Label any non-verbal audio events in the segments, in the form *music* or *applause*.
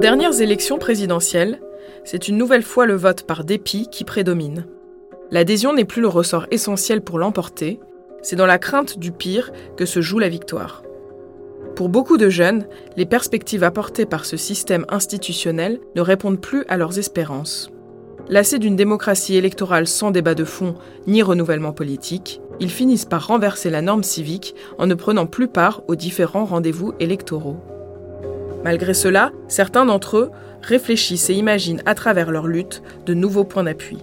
dernières élections présidentielles, c'est une nouvelle fois le vote par dépit qui prédomine. L'adhésion n'est plus le ressort essentiel pour l'emporter, c'est dans la crainte du pire que se joue la victoire. Pour beaucoup de jeunes, les perspectives apportées par ce système institutionnel ne répondent plus à leurs espérances. Lassés d'une démocratie électorale sans débat de fond ni renouvellement politique, ils finissent par renverser la norme civique en ne prenant plus part aux différents rendez-vous électoraux. Malgré cela, certains d'entre eux réfléchissent et imaginent à travers leur lutte de nouveaux points d'appui.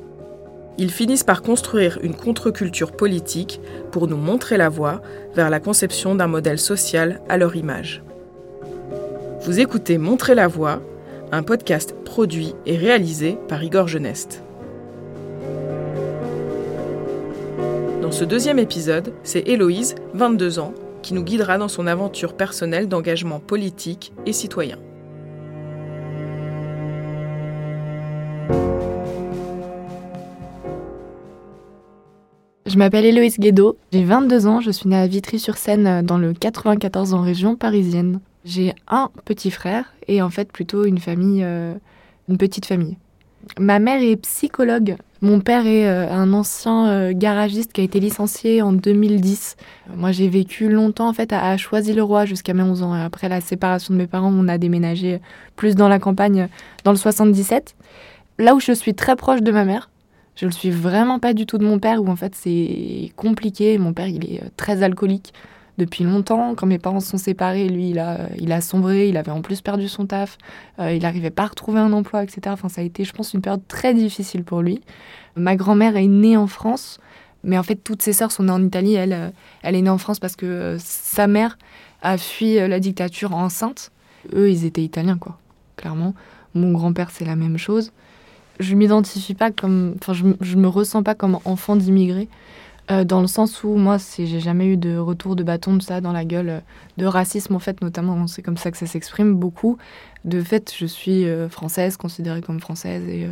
Ils finissent par construire une contre-culture politique pour nous montrer la voie vers la conception d'un modèle social à leur image. Vous écoutez Montrer la voie, un podcast produit et réalisé par Igor Geneste. Dans ce deuxième épisode, c'est Héloïse, 22 ans, qui nous guidera dans son aventure personnelle d'engagement politique et citoyen. Je m'appelle Héloïse Guédot, j'ai 22 ans, je suis née à Vitry-sur-Seine euh, dans le 94 en région parisienne. J'ai un petit frère et en fait plutôt une famille, euh, une petite famille. Ma mère est psychologue. Mon père est euh, un ancien garagiste qui a été licencié en 2010. Moi, j'ai vécu longtemps en fait à, Choisy-le-Roi jusqu'à mes 11 ans. Après la séparation de mes parents, on a déménagé plus dans la campagne dans le 77. Là où je suis très proche de ma mère, je le suis vraiment pas du tout de mon père, où en fait c'est compliqué. Mon père, il est euh, très alcoolique depuis longtemps. Quand mes parents se sont séparés, lui, il a, il a sombré, il avait en plus perdu son taf, euh, il n'arrivait pas à retrouver un emploi, etc. Enfin, ça a été, je pense, une période très difficile pour lui. Ma grand-mère est née en France, mais en fait, toutes ses sœurs sont nées en Italie. Elle, euh, elle est née en France parce que sa mère a fui la dictature enceinte. Eux, ils étaient italiens, quoi, clairement. Mon grand-père, c'est la même chose je m'identifie pas comme, enfin, je, je, me ressens pas comme enfant d'immigré, euh, dans le sens où moi, j'ai jamais eu de retour de bâton de ça dans la gueule, euh, de racisme en fait, notamment, c'est comme ça que ça s'exprime beaucoup. De fait, je suis euh, française, considérée comme française, et,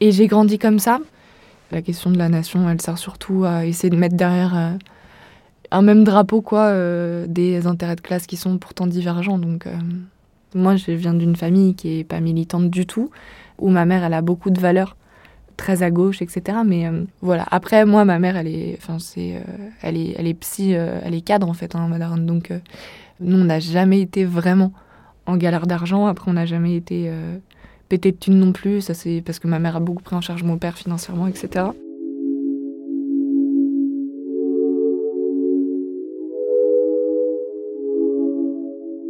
et j'ai grandi comme ça. La question de la nation, elle sert surtout à essayer de mettre derrière un même drapeau, quoi, des intérêts de classe qui sont pourtant divergents. Donc, moi, je viens d'une famille qui est pas militante du tout où ma mère, elle a beaucoup de valeurs très à gauche, etc. Mais euh, voilà. Après, moi, ma mère, elle est, c'est, euh, elle est, elle est psy, euh, elle est cadre en fait, hein, madame. Donc, nous, on n'a jamais été vraiment en galère d'argent. Après, on n'a jamais été pété de thunes non plus. Ça, c'est parce que ma mère a beaucoup pris en charge mon père financièrement, etc.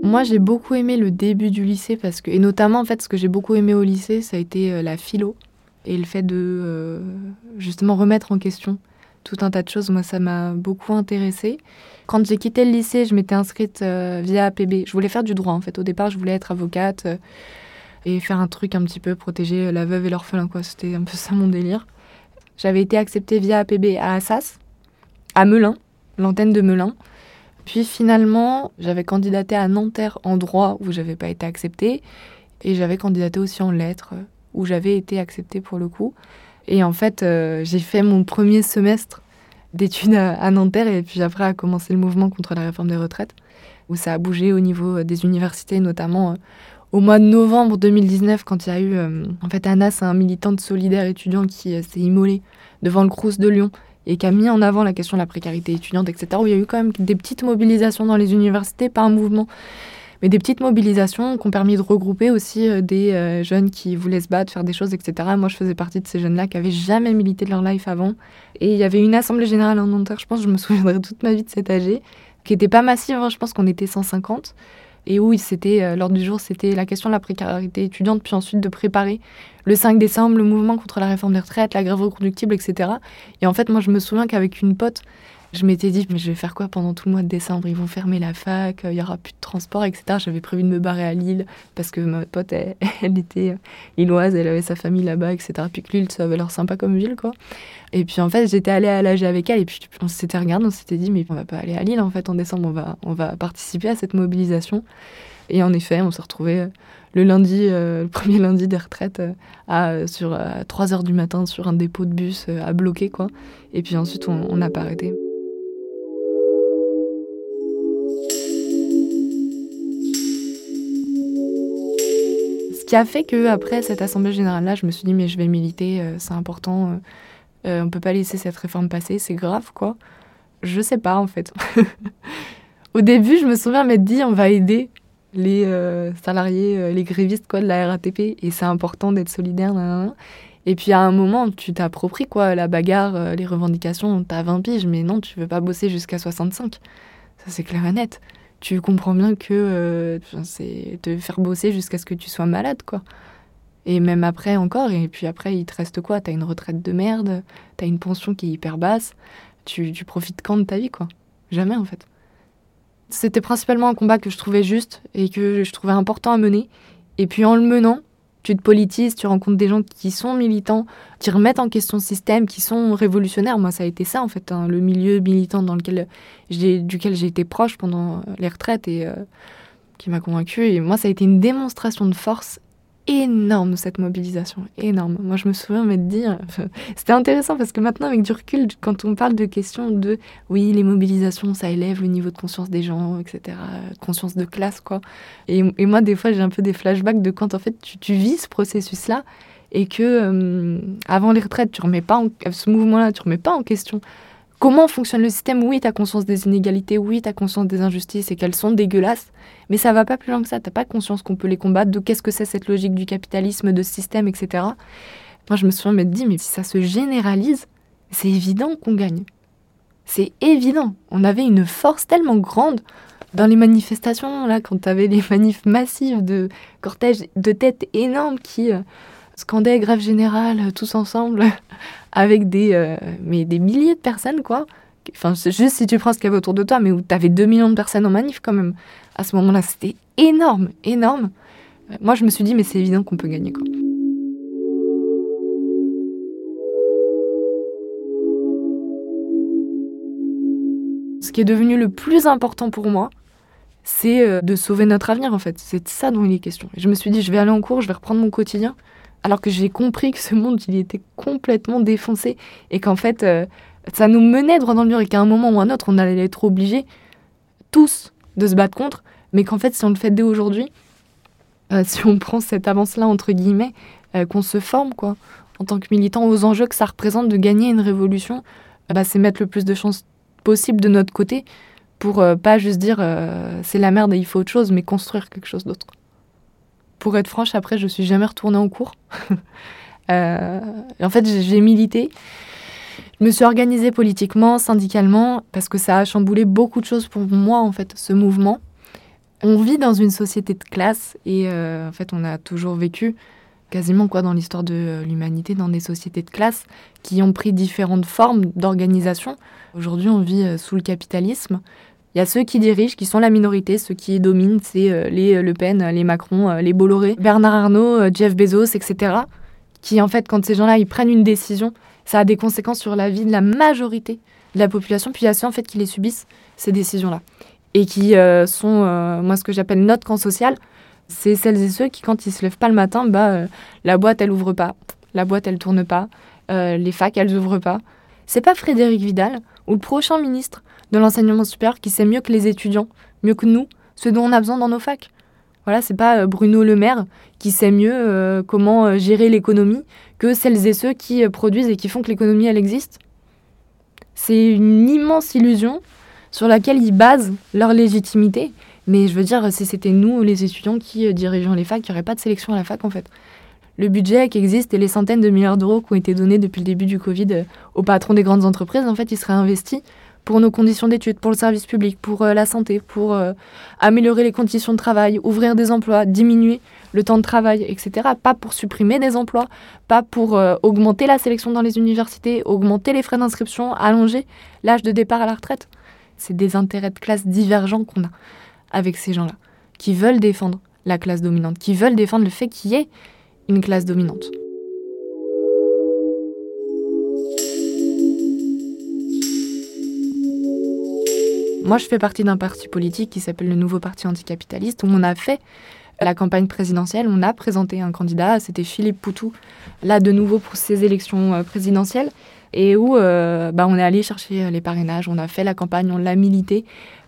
Moi, j'ai beaucoup aimé le début du lycée parce que, et notamment en fait, ce que j'ai beaucoup aimé au lycée, ça a été la philo et le fait de euh, justement remettre en question tout un tas de choses. Moi, ça m'a beaucoup intéressée. Quand j'ai quitté le lycée, je m'étais inscrite euh, via APB. Je voulais faire du droit en fait. Au départ, je voulais être avocate et faire un truc un petit peu protéger la veuve et l'orphelin. C'était un peu ça mon délire. J'avais été acceptée via APB à Assas, à Melun, l'antenne de Melun. Puis finalement, j'avais candidaté à Nanterre en droit où j'avais pas été acceptée. Et j'avais candidaté aussi en lettres où j'avais été acceptée pour le coup. Et en fait, euh, j'ai fait mon premier semestre d'études à, Nanterre et puis après a commencé le mouvement contre la réforme des retraites où ça a bougé au niveau des universités, notamment euh, au mois de novembre 2019 quand il y a eu... Euh, en fait, Anna, c'est un militant de solidaire étudiant qui s'est immolé devant le Crous de Lyon et qui a mis en avant la question de la précarité étudiante, etc., où il y a eu quand même des petites mobilisations dans les universités, pas un mouvement, mais des petites mobilisations qui ont permis de regrouper aussi euh, des euh, jeunes qui voulaient se battre, faire des choses, etc. Moi, je faisais partie de ces jeunes-là qui n'avaient jamais milité de leur life avant. Et il y avait une assemblée générale en Nanterre, je pense, je me *laughs* souviendrai toute ma vie de cet AG, qui n'était pas massive, hein, je pense qu'on était 150 et où c'était euh, du jour, c'était la question de la précarité étudiante, puis ensuite de préparer le 5 décembre le mouvement contre la réforme des retraites, la grève reconductible, etc. Et en fait, moi, je me souviens qu'avec une pote, je m'étais dit, mais je vais faire quoi pendant tout le mois de décembre? Ils vont fermer la fac, il y aura plus de transport, etc. J'avais prévu de me barrer à Lille parce que ma pote, elle, *laughs* était euh, illoise, elle avait sa famille là-bas, etc. Puis que Lille, ça avait l'air sympa comme ville, quoi. Et puis en fait, j'étais allée à l'âge avec elle et puis on s'était regardé, on s'était dit, mais on va pas aller à Lille en fait en décembre, on va, on va participer à cette mobilisation. Et en effet, on s'est retrouvés euh, le lundi, euh, le premier lundi des retraites, à, sur, 3 heures du matin sur un dépôt de bus à bloquer, quoi. Et puis ensuite, on n'a pas arrêté. Qui a fait que après cette assemblée générale là, je me suis dit mais je vais militer, euh, c'est important, euh, euh, on peut pas laisser cette réforme passer, c'est grave quoi. Je sais pas en fait. *laughs* Au début, je me souviens m'être dit on va aider les euh, salariés, les grévistes quoi de la RATP et c'est important d'être solidaire. nanana. Et puis à un moment, tu t'appropries quoi la bagarre, les revendications, t'as 20 piges, mais non, tu veux pas bosser jusqu'à 65. Ça c'est clair et net. Tu comprends bien que euh, c'est te faire bosser jusqu'à ce que tu sois malade quoi. Et même après encore, et puis après il te reste quoi? T'as une retraite de merde, t'as une pension qui est hyper basse, tu, tu profites quand de ta vie quoi? Jamais en fait. C'était principalement un combat que je trouvais juste et que je trouvais important à mener. Et puis en le menant, tu te politises, tu rencontres des gens qui sont militants, qui remettent en question le système, qui sont révolutionnaires. Moi, ça a été ça, en fait, hein, le milieu militant dans lequel duquel j'ai été proche pendant les retraites et euh, qui m'a convaincue. Et moi, ça a été une démonstration de force énorme, cette mobilisation. Énorme. Moi, je me souviens m'être dit... *laughs* C'était intéressant parce que maintenant, avec du recul, quand on parle de questions de... Oui, les mobilisations, ça élève le niveau de conscience des gens, etc. Conscience de classe, quoi. Et, moi, des fois, j'ai un peu des flashbacks de quand, en fait, tu, tu vis ce processus-là et que, euh, avant les retraites, tu remets pas en, ce mouvement-là, tu remets pas en question comment fonctionne le système? Oui, tu as conscience des inégalités, oui, tu as conscience des injustices et qu'elles sont dégueulasses, mais ça va pas plus loin que ça. T'as pas conscience qu'on peut les combattre, de qu'est-ce que c'est cette logique du capitalisme, de ce système, etc. Moi, je me souviens m'être dit, mais si ça se généralise, c'est évident qu'on gagne. C'est évident. On avait une force tellement grande dans les manifestations, là, quand tu avais les *laughs* manifs massives de cortèges de têtes énormes qui euh, scandaient grève générale euh, tous ensemble, *laughs* avec des, euh, mais des milliers de personnes, quoi. Enfin, juste si tu prends ce qu'il y avait autour de toi, mais où tu avais 2 millions de personnes en manif, quand même. À ce moment-là, c'était énorme, énorme. Euh, Moi, je me suis dit, mais c'est évident qu'on peut gagner, quoi. Ce qui est devenu le plus important pour moi, c'est de sauver notre avenir en fait. C'est de ça dont il est question. Et je me suis dit, je vais aller en cours, je vais reprendre mon quotidien, alors que j'ai compris que ce monde, il était complètement défoncé et qu'en fait, euh, ça nous menait droit dans le mur et qu'à un moment ou un autre, on allait être obligés tous de se battre contre, mais qu'en fait, si on le fait dès aujourd'hui, euh, si on prend cette avance-là entre guillemets, euh, qu'on se forme quoi, en tant que militant aux enjeux que ça représente de gagner une révolution, bah, c'est mettre le plus de chances possible de notre côté pour pas juste dire c'est la merde et il faut autre chose, mais construire quelque chose d'autre. Pour être franche, après, je suis jamais retournée en cours. *laughs* Euh, en fait, j'ai- milité. Je me suis organisée politiquement, syndicalement, parce que ça a chamboulé beaucoup de choses pour moi, en fait, ce mouvement. On vit dans une société de classe et euh, en fait, on a toujours vécu quasiment quoi dans l'histoire de l'humanité dans des sociétés de classe qui ont pris différentes formes d'organisation. Aujourd'hui, on vit euh, sous le capitalisme. Il y a ceux qui dirigent, qui sont la minorité, ceux qui dominent, c'est euh, les euh, Le Pen, euh, les Macron, les Bolloré, Bernard Arnault, Jeff Bezos, etc. Qui, en fait, quand ces gens-là, ils prennent une décision, ça a des conséquences sur la vie de la majorité de la population. Puis il y a ceux, en fait, qui les subissent, ces décisions-là. Et qui sont, moi, ce que j'appelle notre camp social. C'est celles et ceux qui, quand ils se lèvent pas le matin, bah, la boîte, elle ouvre pas. La boîte, elle tourne pas. Les facs, elles ouvrent pas. C'est pas Frédéric Vidal ou le prochain ministre de l'enseignement supérieur qui sait mieux que les étudiants, mieux que nous, ce dont on a besoin dans nos facs. Voilà, c'est pas euh, Bruno Le Maire qui sait mieux euh, comment euh, gérer l'économie que celles et ceux qui produisent et qui font que l'économie elle existe. C'est une immense illusion sur laquelle ils basent leur légitimité. Mais je veux dire, si c'était nous, les étudiants, qui dirigeons les facs, il n'y aurait pas de sélection à la fac en fait. Le budget qui existe et les centaines de milliards d'euros qui ont été donnés depuis le début du Covid aux patrons des grandes entreprises, en fait, ils seraient investis pour nos conditions d'études, pour le service public, pour euh, la santé, pour euh, améliorer les conditions de travail, ouvrir des emplois, diminuer le temps de travail, etc. Pas pour supprimer des emplois, pas pour euh, augmenter la sélection dans les universités, augmenter les frais d'inscription, allonger l'âge de départ à la retraite. C'est des intérêts de classe divergents qu'on a avec ces gens-là, qui veulent défendre la classe dominante, qui veulent défendre le fait qu'il y ait une classe dominante. Moi, je fais partie d'un parti politique qui s'appelle le Nouveau Parti Anticapitaliste, où on a fait la campagne présidentielle, on a présenté un candidat, c'était Philippe Poutou, là de nouveau pour ces élections euh, présidentielles, et où euh, bah, on est allé chercher les parrainages, on a fait la campagne, on l'a milité,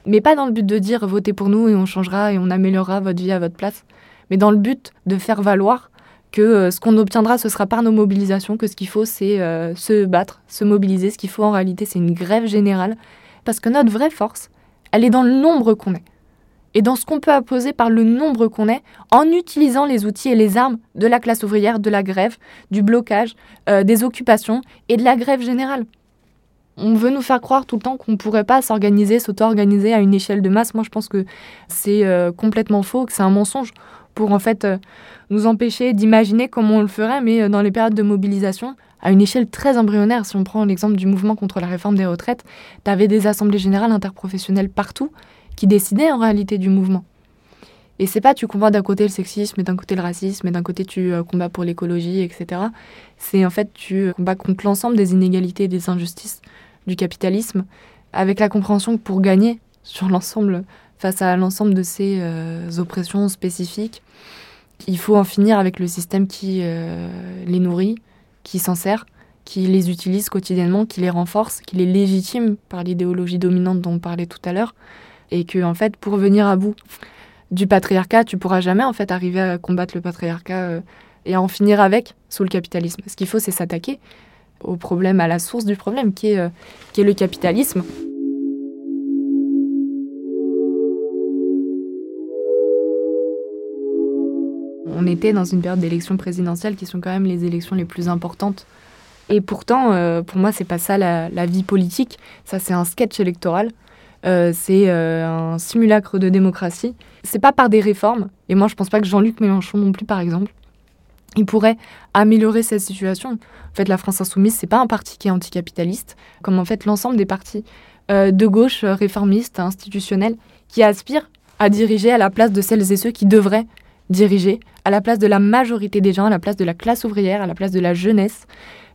mais pas dans le but de dire votez pour nous et on changera et on améliorera votre vie à votre place, mais dans le but de faire valoir que euh, ce qu'on obtiendra, ce sera par nos mobilisations, que ce qu'il faut, c'est euh, se battre, se mobiliser. Ce qu'il faut en réalité, c'est une grève générale. Parce que notre vraie force, elle est dans le nombre qu'on est. Et dans ce qu'on peut apposer par le nombre qu'on est, en utilisant les outils et les armes de la classe ouvrière, de la grève, du blocage, euh, des occupations et de la grève générale. On veut nous faire croire tout le temps qu'on ne pourrait pas s'organiser, s'auto-organiser à une échelle de masse. Moi, je pense que c'est complètement faux, que c'est un mensonge pour en fait euh, nous empêcher d'imaginer comment on le ferait, mais euh, dans les périodes de mobilisation, à une échelle très embryonnaire. Si on prend l'exemple du mouvement contre la réforme des retraites, tu avais des assemblées générales interprofessionnelles partout qui décidaient en réalité du mouvement. Et c'est pas tu combats d'un côté le sexisme et d'un côté le racisme et d'un côté tu euh, combats pour l'écologie, etc. C'est en fait tu combats contre l'ensemble des inégalités et des injustices du capitalisme avec la compréhension que pour gagner sur l'ensemble face à l'ensemble de ces euh, oppressions spécifiques. Il faut en finir avec le système qui euh, les nourrit, qui s'en sert, qui les utilise quotidiennement, qui les renforce, qui les légitime par l'idéologie dominante dont on parlait tout à l'heure, et que en fait, pour venir à bout du patriarcat, tu pourras jamais en fait arriver à combattre le patriarcat euh, et à en finir avec sous le capitalisme. Ce qu'il faut, c'est s'attaquer au problème, à la source du problème, qui est, qui est le capitalisme. On était dans une période d'élections présidentielles qui sont quand même les élections les plus importantes. Et pourtant, euh, pour moi, c'est pas ça la, vie politique. Ça, c'est un sketch électoral. Euh, c'est euh, un simulacre de démocratie. C'est pas par des réformes. Et moi, je pense pas que Jean-Luc Mélenchon non plus, par exemple, il pourrait améliorer cette situation. En fait, la France insoumise, c'est pas un parti qui est anticapitaliste, comme en fait l'ensemble des partis de gauche réformistes, institutionnels, qui aspirent à diriger à la place de celles et ceux qui devraient diriger à la place de la majorité des gens, à la place de la classe ouvrière, à la place de la jeunesse,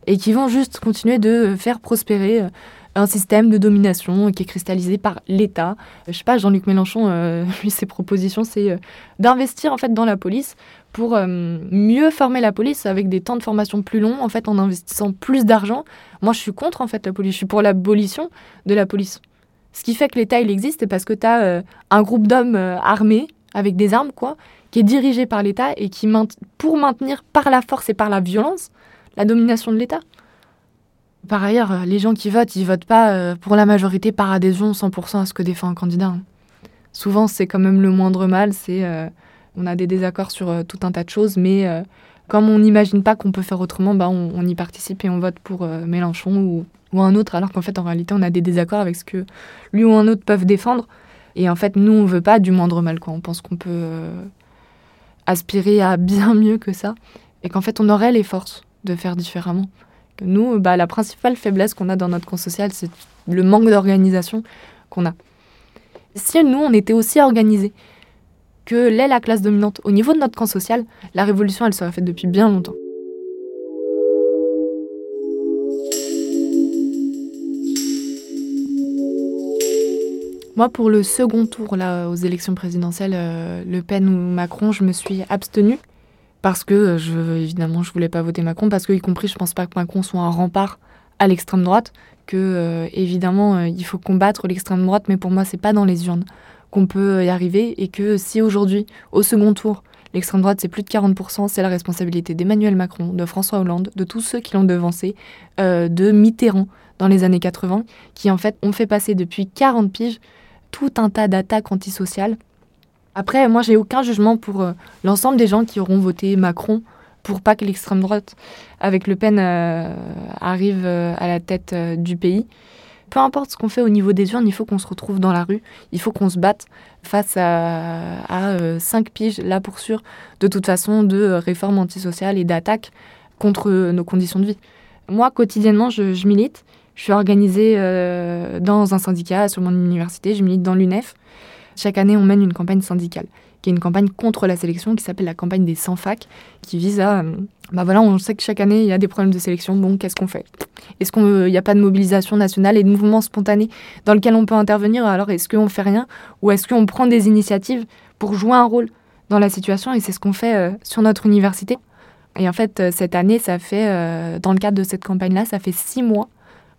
et qui vont juste continuer de faire prospérer euh, un système de domination qui est cristallisé par l'État. Je sais pas, Jean-Luc Mélenchon, euh, *laughs* lui, ses propositions, c'est euh, d'investir en fait dans la police pour mieux former la police avec des temps de formation plus longs, en fait, en investissant plus d'argent. Moi, je suis contre en fait la police. Je suis pour l'abolition de la police. Ce qui fait que l'État, il existe, parce que tu as un groupe d'hommes armés avec des armes, quoi, qui est dirigé par l'État et qui, pour maintenir par la force et par la violence, la domination de l'État. Par ailleurs, euh, les gens qui votent, ils votent pas euh, pour la majorité par adhésion 100% à ce que défend un candidat. Hein. Souvent, c'est quand même le moindre mal. C'est, euh, on a des désaccords sur tout un tas de choses, mais comme on n'imagine pas qu'on peut faire autrement, bah, on, y participe et on vote pour Mélenchon ou, un autre, alors qu'en fait, en réalité, on a des désaccords avec ce que lui ou un autre peuvent défendre. Et en fait, nous, on veut pas du moindre mal. On pense qu'on peut aspirer à bien mieux que ça et qu'en fait on aurait les forces de faire différemment. Que nous, bah, la principale faiblesse qu'on a dans notre camp social, c'est le manque d'organisation qu'on a. Si nous, on était aussi organisés que l'est la classe dominante au niveau de notre camp social, la révolution, elle serait faite depuis bien longtemps. Moi, pour le second tour là, aux élections présidentielles, euh, Le Pen ou Macron, je me suis abstenue parce que, euh, je, évidemment, je voulais pas voter Macron parce que, y compris, je pense pas que Macron soit un rempart à l'extrême droite, que euh, évidemment, il faut combattre l'extrême droite, mais pour moi, c'est pas dans les urnes qu'on peut y arriver et que si aujourd'hui, au second tour, l'extrême droite c'est plus de 40%, c'est la responsabilité d'Emmanuel Macron, de François Hollande, de tous ceux qui l'ont devancé, de Mitterrand dans les années 80, qui en fait ont fait passer depuis 40 piges tout un tas d'attaques antisociales. Après, moi, j'ai aucun jugement pour euh, l'ensemble des gens qui auront voté Macron pour pas que l'extrême droite, avec Le Pen, euh, arrive euh, à la tête du pays. Peu importe ce qu'on fait au niveau des urnes, il faut qu'on se retrouve dans la rue, il faut qu'on se batte face à, à cinq piges, là pour sûr, de toute façon, de réformes antisociales et d'attaques contre nos conditions de vie. Moi, quotidiennement, je milite. Je suis organisée euh, dans un syndicat sur mon université, je milite dans l'UNEF. Chaque année, on mène une campagne syndicale, qui est une campagne contre la sélection, qui s'appelle la campagne des 100 facs, qui vise à... Euh, bah voilà, on sait que chaque année, il y a des problèmes de sélection, bon, qu'est-ce qu'on fait? Est-ce qu'il n'y a pas de mobilisation nationale et de mouvement spontané dans lequel on peut intervenir? Alors, est-ce qu'on fait rien? Ou est-ce qu'on prend des initiatives pour jouer un rôle dans la situation Et c'est ce qu'on fait euh, sur notre université? Et en fait, cette année, ça fait, dans le cadre de cette campagne-là, ça fait six mois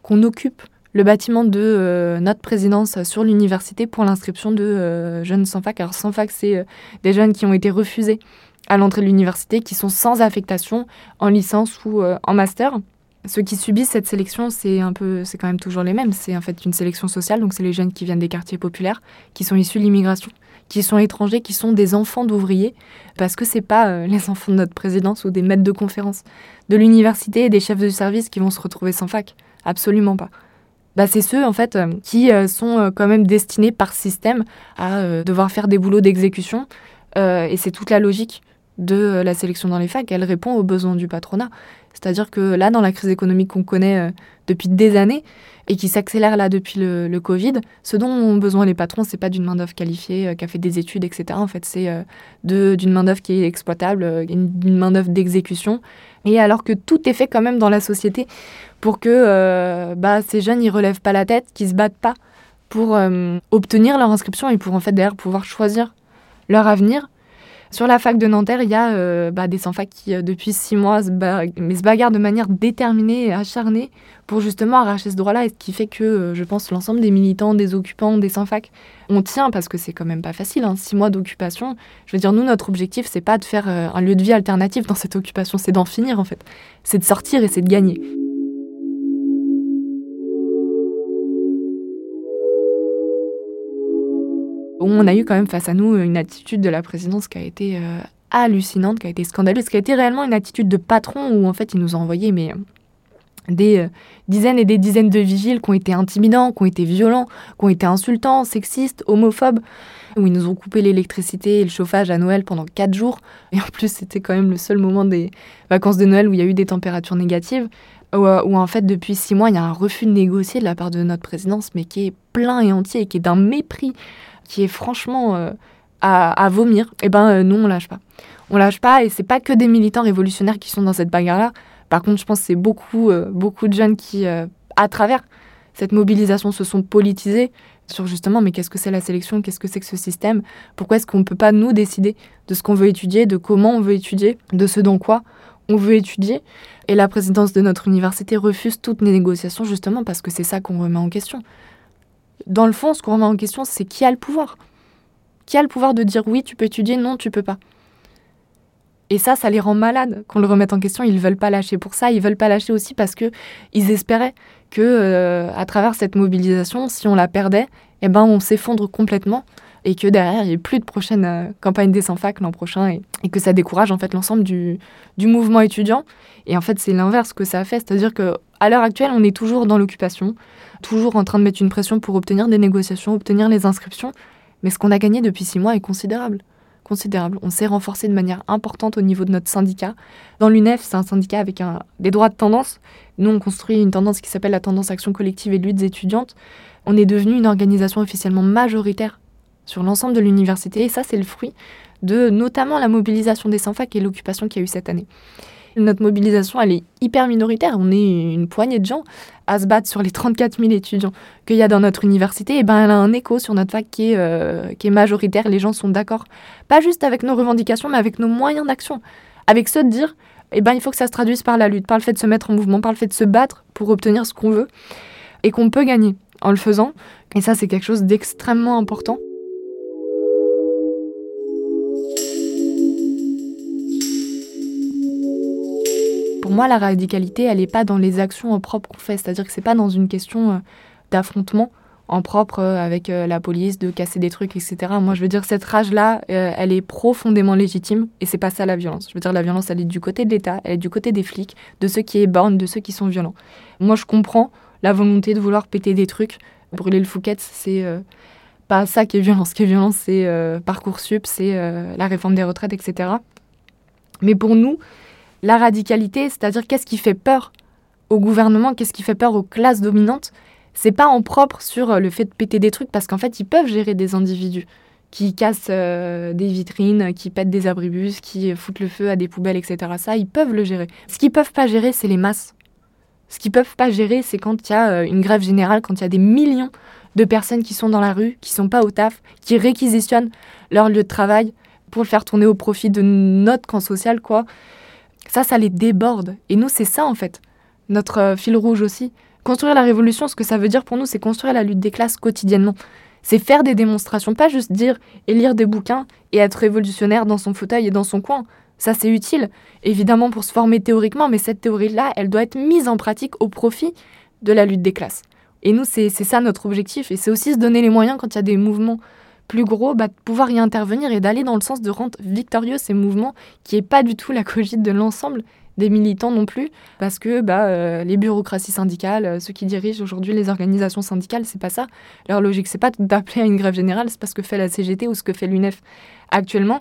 qu'on occupe le bâtiment de notre présidence sur l'université pour l'inscription de jeunes sans fac. Alors sans fac, c'est des jeunes qui ont été refusés à l'entrée de l'université, qui sont sans affectation en licence ou en master. Ceux qui subissent cette sélection, c'est un peu, c'est quand même toujours les mêmes. C'est en fait une sélection sociale, donc c'est les jeunes qui viennent des quartiers populaires, qui sont issus de l'immigration, qui sont étrangers, qui sont des enfants d'ouvriers, parce que c'est pas euh, les *laughs* enfants de notre présidence ou des maîtres de conférence de l'université et des chefs de service qui vont se retrouver sans fac. Absolument pas. Bah, c'est ceux en fait euh, qui euh, sont quand même destinés par système à devoir faire des boulots d'exécution, et c'est toute la logique de la sélection dans les facs. Elle répond aux besoins du patronat. C'est-à-dire que là, dans la crise économique qu'on connaît euh, depuis des années et qui s'accélère là depuis le, Covid, ce dont ont besoin les patrons, c'est pas d'une main-d'œuvre qualifiée euh, qui a fait des études, etc. En fait, c'est euh, d'une main-d'œuvre qui est exploitable, d'une main-d'œuvre d'exécution. Et alors que tout est fait quand même dans la société pour que bah, ces jeunes ils relèvent pas la tête, qu'ils se battent pas pour obtenir leur inscription et pour en fait derrière pouvoir choisir leur avenir sur la fac de Nanterre, il y a euh, bah, des sans-fac qui, euh, depuis six mois, se, bagarrent de manière déterminée et acharnée pour justement arracher ce droit-là. Et ce qui fait que, euh, je pense, l'ensemble des militants, des occupants, des sans-fac, on tient parce que c'est quand même pas facile. Hein, six mois d'occupation. Je veux dire, nous, notre objectif, c'est pas de faire un lieu de vie alternatif dans cette occupation, c'est d'en finir en fait. C'est de sortir et c'est de gagner. On a eu quand même face à nous une attitude de la présidence qui a été euh, hallucinante, qui a été scandaleuse, qui a été réellement une attitude de patron où en fait il nous a envoyé mais euh, des euh, dizaines et des dizaines de vigiles qui ont été intimidants, qui ont été violents, qui ont été insultants, sexistes, homophobes, où ils nous ont coupé l'électricité et le chauffage à Noël pendant quatre jours. Et en plus, c'était quand même le seul moment des vacances de Noël où il y a eu des températures négatives, où, où en fait, depuis six mois, il y a un refus de négocier de la part de notre présidence, mais qui est plein et entier et qui est d'un mépris qui est franchement euh, à, vomir, eh ben euh, nous on lâche pas. On lâche pas et c'est pas que des militants révolutionnaires qui sont dans cette bagarre-là. Par contre, je pense que c'est beaucoup, euh, beaucoup de jeunes qui, à travers cette mobilisation, se sont politisés sur justement, mais qu'est-ce que c'est la sélection, qu'est-ce que c'est que ce système, pourquoi est-ce qu'on ne peut pas nous décider de ce qu'on veut étudier, de comment on veut étudier, de ce dans quoi on veut étudier? Et la présidence de notre université refuse toutes les négociations justement parce que c'est ça qu'on remet en question dans le fond, ce qu'on remet en question, c'est qui a le pouvoir Qui a le pouvoir de dire oui, tu peux étudier, non, tu peux pas et ça, ça les rend malades qu'on le remette en question. Ils veulent pas lâcher pour ça. Ils veulent pas lâcher aussi parce que ils espéraient que, euh, à travers cette mobilisation, si on la perdait, eh ben, on s'effondre complètement et que derrière, il n'y ait plus de prochaine euh, campagne des sans-fac l'an prochain et, que ça décourage en fait l'ensemble du, du mouvement étudiant. Et en fait, c'est l'inverse que ça a fait. C'est-à-dire que à l'heure actuelle, on est toujours dans l'occupation toujours en train de mettre une pression pour obtenir des négociations, obtenir les inscriptions. Mais ce qu'on a gagné depuis six mois est considérable. Considérable. On s'est renforcé de manière importante au niveau de notre syndicat. Dans l'UNEF, c'est un syndicat avec des droits de tendance. Nous, on construit une tendance qui s'appelle la tendance action collective et luttes étudiantes. On est devenu une organisation officiellement majoritaire sur l'ensemble de l'université. Et ça, c'est le fruit de notamment la mobilisation des sans-fac et l'occupation qu'il y a eu cette année. Notre mobilisation, elle est hyper minoritaire. On est une poignée de gens à se battre sur les 34 000 étudiants qu'il y a dans notre université. Et ben, elle a un écho sur notre fac qui est, euh, qui est majoritaire. Les gens sont d'accord, pas juste avec nos revendications, mais avec nos moyens d'action. Avec ceux de dire, eh ben, il faut que ça se traduise par la lutte, par le fait de se mettre en mouvement, par le fait de se battre pour obtenir ce qu'on veut et qu'on peut gagner en le faisant. Et ça, c'est quelque chose d'extrêmement important. Pour moi, la radicalité, elle n'est pas dans les actions en propre qu'on fait. C'est-à-dire que c'est pas dans une question euh, d'affrontement en propre euh, avec euh, la police, de casser des trucs, etc. Moi, je veux dire, cette rage-là, elle est profondément légitime et c'est pas ça la violence. Je veux dire, la violence, elle est du côté de l'État, elle est du côté des flics, de ceux qui ébornent, de ceux qui sont violents. Moi, je comprends la volonté de vouloir péter des trucs. Brûler le Fouquet, c'est pas ça qui est violence. Ce qui est violence, c'est Parcoursup, c'est la réforme des retraites, etc. Mais pour nous, la radicalité, c'est-à-dire qu'est-ce qui fait peur au gouvernement, qu'est-ce qui fait peur aux classes dominantes, c'est pas en propre sur euh, le fait de péter des trucs, parce qu'en fait, ils peuvent gérer des individus qui cassent euh, des vitrines, qui pètent des abribus, qui foutent le feu à des poubelles, etc. Ça, ils peuvent le gérer. Ce qu'ils peuvent pas gérer, c'est les masses. Ce qu'ils peuvent pas gérer, c'est quand il y a euh, une grève générale, quand il y a des millions de personnes qui sont dans la rue, qui sont pas au taf, qui réquisitionnent leur lieu de travail pour le faire tourner au profit de notre camp social, quoi. Ça, ça les déborde. Et nous, c'est ça, en fait, notre euh, fil rouge aussi. Construire la révolution, ce que ça veut dire pour nous, c'est construire la lutte des classes quotidiennement. C'est faire des démonstrations, pas juste dire et lire des bouquins et être révolutionnaire dans son fauteuil et dans son coin. Ça, c'est utile, évidemment, pour se former théoriquement, mais cette théorie-là, elle doit être mise en pratique au profit de la lutte des classes. Et nous, c'est ça notre objectif. Et c'est aussi se donner les moyens, quand il y a des mouvements plus gros, bah, de pouvoir y intervenir et d'aller dans le sens de rendre victorieux ces mouvements, qui n'est pas du tout la cogite de l'ensemble des militants non plus, parce que bah, euh, les bureaucraties syndicales, euh, ceux qui dirigent aujourd'hui les organisations syndicales, c'est pas ça. Leur logique, c'est pas d'appeler à une grève générale, c'est pas ce que fait la CGT ou ce que fait l'UNEF actuellement.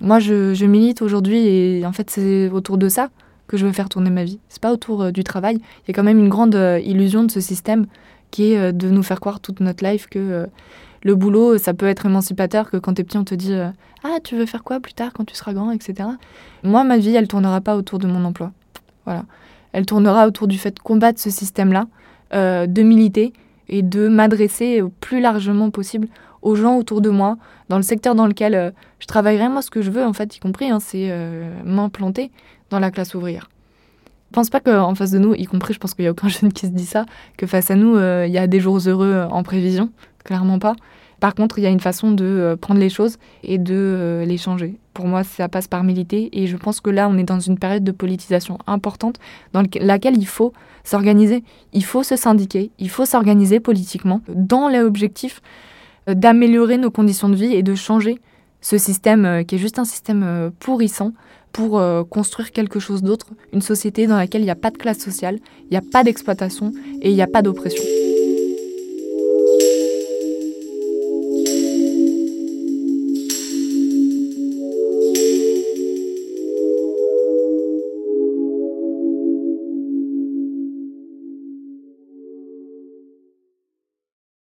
Moi, je, milite aujourd'hui et en fait, c'est autour de ça que je veux faire tourner ma vie. C'est pas autour euh, du travail. Il y a quand même une grande illusion de ce système qui est de nous faire croire toute notre life que le boulot, ça peut être émancipateur, que quand t'es petit, on te dit Ah, tu veux faire quoi plus tard quand tu seras grand, etc. Moi, ma vie, elle tournera pas autour de mon emploi. Voilà. Elle tournera autour du fait de combattre ce système-là, euh, de militer et de m'adresser au plus largement possible aux gens autour de moi, dans le secteur dans lequel euh, je travaillerai. Moi, ce que je veux, en fait, y compris, hein, c'est euh, m'implanter dans la classe ouvrière. Je pense pas qu'en face de nous, y compris, je pense qu'il n'y a aucun *laughs* jeune qui se dit ça, que face à nous, il y a des jours heureux en prévision. Clairement pas. Par contre, il y a une façon de euh, prendre les choses et de euh, les changer. Pour moi, ça passe par militer et je pense que là, on est dans une période de politisation importante dans laquelle il faut s'organiser, il faut se syndiquer, il faut s'organiser politiquement dans l'objectif euh, d'améliorer nos conditions de vie et de changer ce système qui est juste un système pourrissant pour construire quelque chose d'autre, une société dans laquelle il n'y a pas de classe sociale, il n'y a pas d'exploitation et il n'y a pas d'oppression.